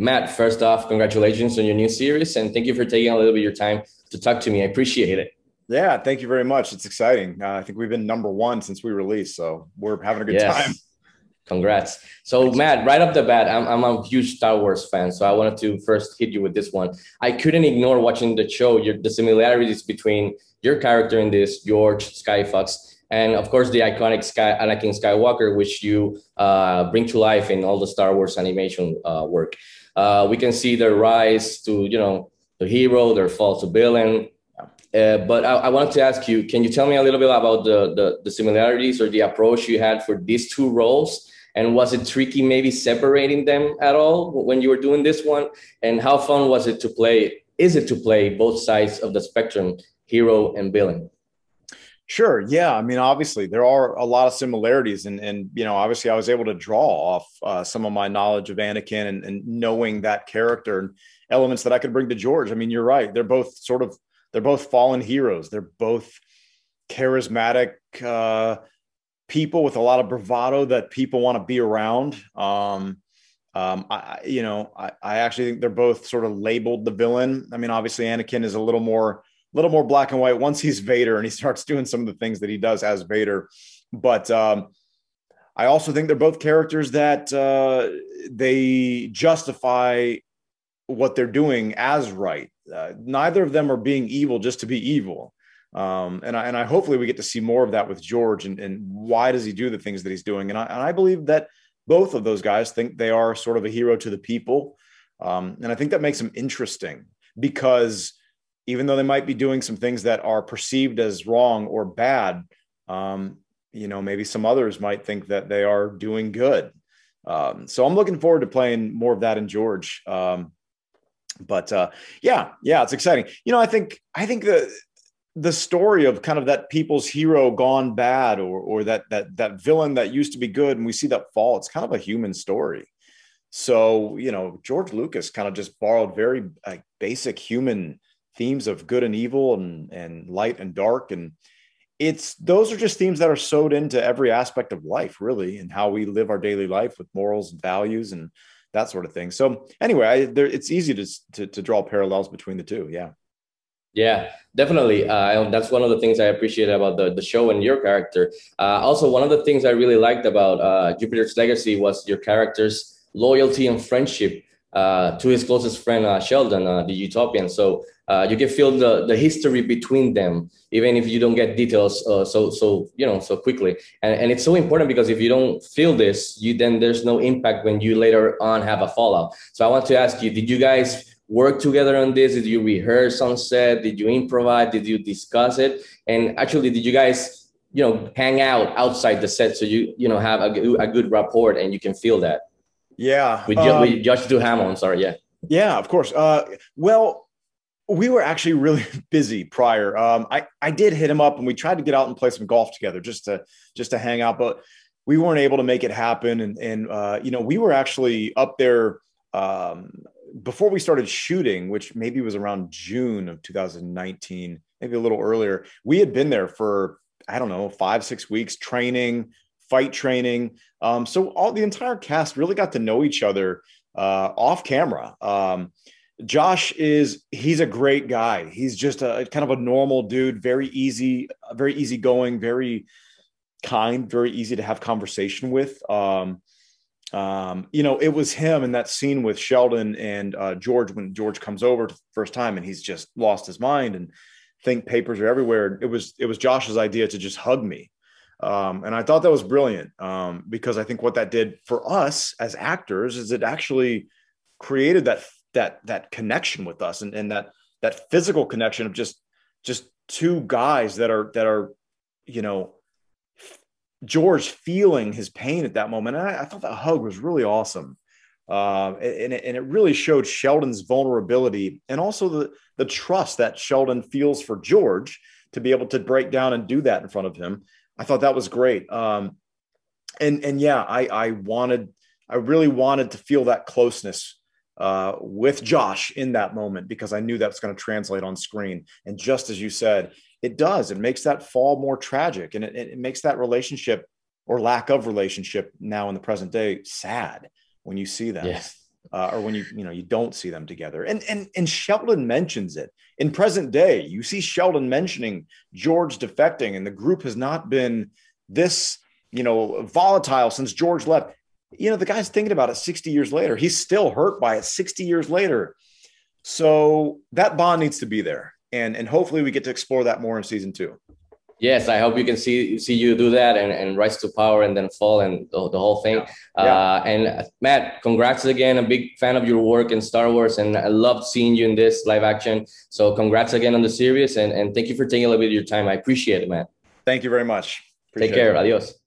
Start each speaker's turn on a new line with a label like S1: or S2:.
S1: Matt, first off, congratulations on your new series, and thank you for taking a little bit of your time to talk to me. I appreciate it.
S2: Yeah, thank you very much. It's exciting. Uh, I think we've been number one since we released, so we're having a good yes. time.
S1: Congrats. So, Matt, right off the bat, I'm, I'm a huge Star Wars fan. So, I wanted to first hit you with this one. I couldn't ignore watching the show, your, the similarities between your character in this, George Skyfox, and of course, the iconic Sky, Anakin Skywalker, which you uh, bring to life in all the Star Wars animation uh, work. Uh, we can see their rise to, you know, the hero, their fall to villain. Uh, but I, I, wanted to ask you, can you tell me a little bit about the, the, the similarities or the approach you had for these two roles? And was it tricky maybe separating them at all when you were doing this one? And how fun was it to play? Is it to play both sides of the spectrum, hero and villain?
S2: Sure. Yeah. I mean, obviously, there are a lot of similarities, and and you know, obviously, I was able to draw off uh, some of my knowledge of Anakin and, and knowing that character and elements that I could bring to George. I mean, you're right; they're both sort of they're both fallen heroes. They're both charismatic, uh, people with a lot of bravado that people want to be around. Um, um, I, you know, I, I actually think they're both sort of labeled the villain. I mean, obviously, Anakin is a little more, little more black and white once he's Vader and he starts doing some of the things that he does as Vader. But um, I also think they're both characters that uh, they justify what they're doing as right. Uh, neither of them are being evil just to be evil. Um, and I, and I hopefully we get to see more of that with George and, and why does he do the things that he's doing? And I, and I believe that both of those guys think they are sort of a hero to the people. Um, and I think that makes them interesting because even though they might be doing some things that are perceived as wrong or bad, um, you know, maybe some others might think that they are doing good. Um, so I'm looking forward to playing more of that in George. Um, but uh, yeah, yeah, it's exciting. You know, I think I think the the story of kind of that people's hero gone bad or or that that that villain that used to be good and we see that fall it's kind of a human story so you know george lucas kind of just borrowed very like, basic human themes of good and evil and and light and dark. And it's those are just themes that are sewed into every aspect of life really and how we live our daily life with morals and values and that sort of thing. So anyway I, there, it's easy to, to to draw parallels between the two. Yeah.
S1: Yeah, definitely. Uh, that's one of the things I appreciate about the, the show and your character. Uh, also, one of the things I really liked about uh, Jupiter's Legacy was your character's loyalty and friendship to his closest friend, uh, Sheldon, uh, the Utopian. So you can feel the, the history between them, even if you don't get details so so you know so quickly. And, and it's so important because if you don't feel this, you then there's no impact when you later on have a fallout. So I want to ask you, did you guys work together on this? Did you rehearse on set? Did you improvise? Did you discuss it? And actually, did you guys, you know, hang out outside the set so you, you know, have a, a good rapport and you can feel that?
S2: Yeah.
S1: With, um, with Josh Duhamel, sorry, yeah.
S2: Yeah, of course. Uh, well, we were actually really busy prior. Um, I I did hit him up and we tried to get out and play some golf together just to just to hang out, but we weren't able to make it happen. And and uh, you know we were actually up there um, before we started shooting, which maybe was around June of 2019, maybe a little earlier, we had been there for, I don't know, five, six weeks training, fight training. Um, so all the entire cast really got to know each other uh, off camera. Um, Josh is he's a great guy. He's just a kind of a normal dude, very easy, very easygoing, very kind, very easy to have conversation with. Um, um, you know, it was him in that scene with Sheldon and uh, George when George comes over the first time and he's just lost his mind and think papers are everywhere. It was it was Josh's idea to just hug me, um, and I thought that was brilliant um, because I think what that did for us as actors is it actually created that that that connection with us and, and that that physical connection of just just two guys that are that are you know George feeling his pain at that moment. And I, I thought that hug was really awesome. Uh, and, it, and it really showed Sheldon's vulnerability and also the, the trust that Sheldon feels for George to be able to break down and do that in front of him. I thought that was great. Um, and, and yeah, I, I wanted, I really wanted to feel that closeness uh, with Josh in that moment because I knew that's going to translate on screen. And just as you said, it does. It makes that fall more tragic and it, it makes that relationship or lack of relationship now in the present day sad when you see that. Uh, or when you you know you don't see them together. And and and Sheldon mentions it in present day. You see Sheldon mentioning George defecting, and the group has not been this you know volatile since George left. You know the guy's thinking about it 60 years later. He's still hurt by it 60 years later. So that bond needs to be there, and and hopefully we get to explore that more in season two.
S1: Yes, I hope you can see see you do that and, and rise to power and then fall and the, the whole thing. Yeah. Yeah. Uh, and Matt, congrats again. A big fan of your work in Star Wars, and I loved seeing you in this live action. So congrats again on the series, and, and thank you for taking a little bit of your time. I appreciate it, Matt.
S2: Thank you very much.
S1: Appreciate Take care. It. Adios.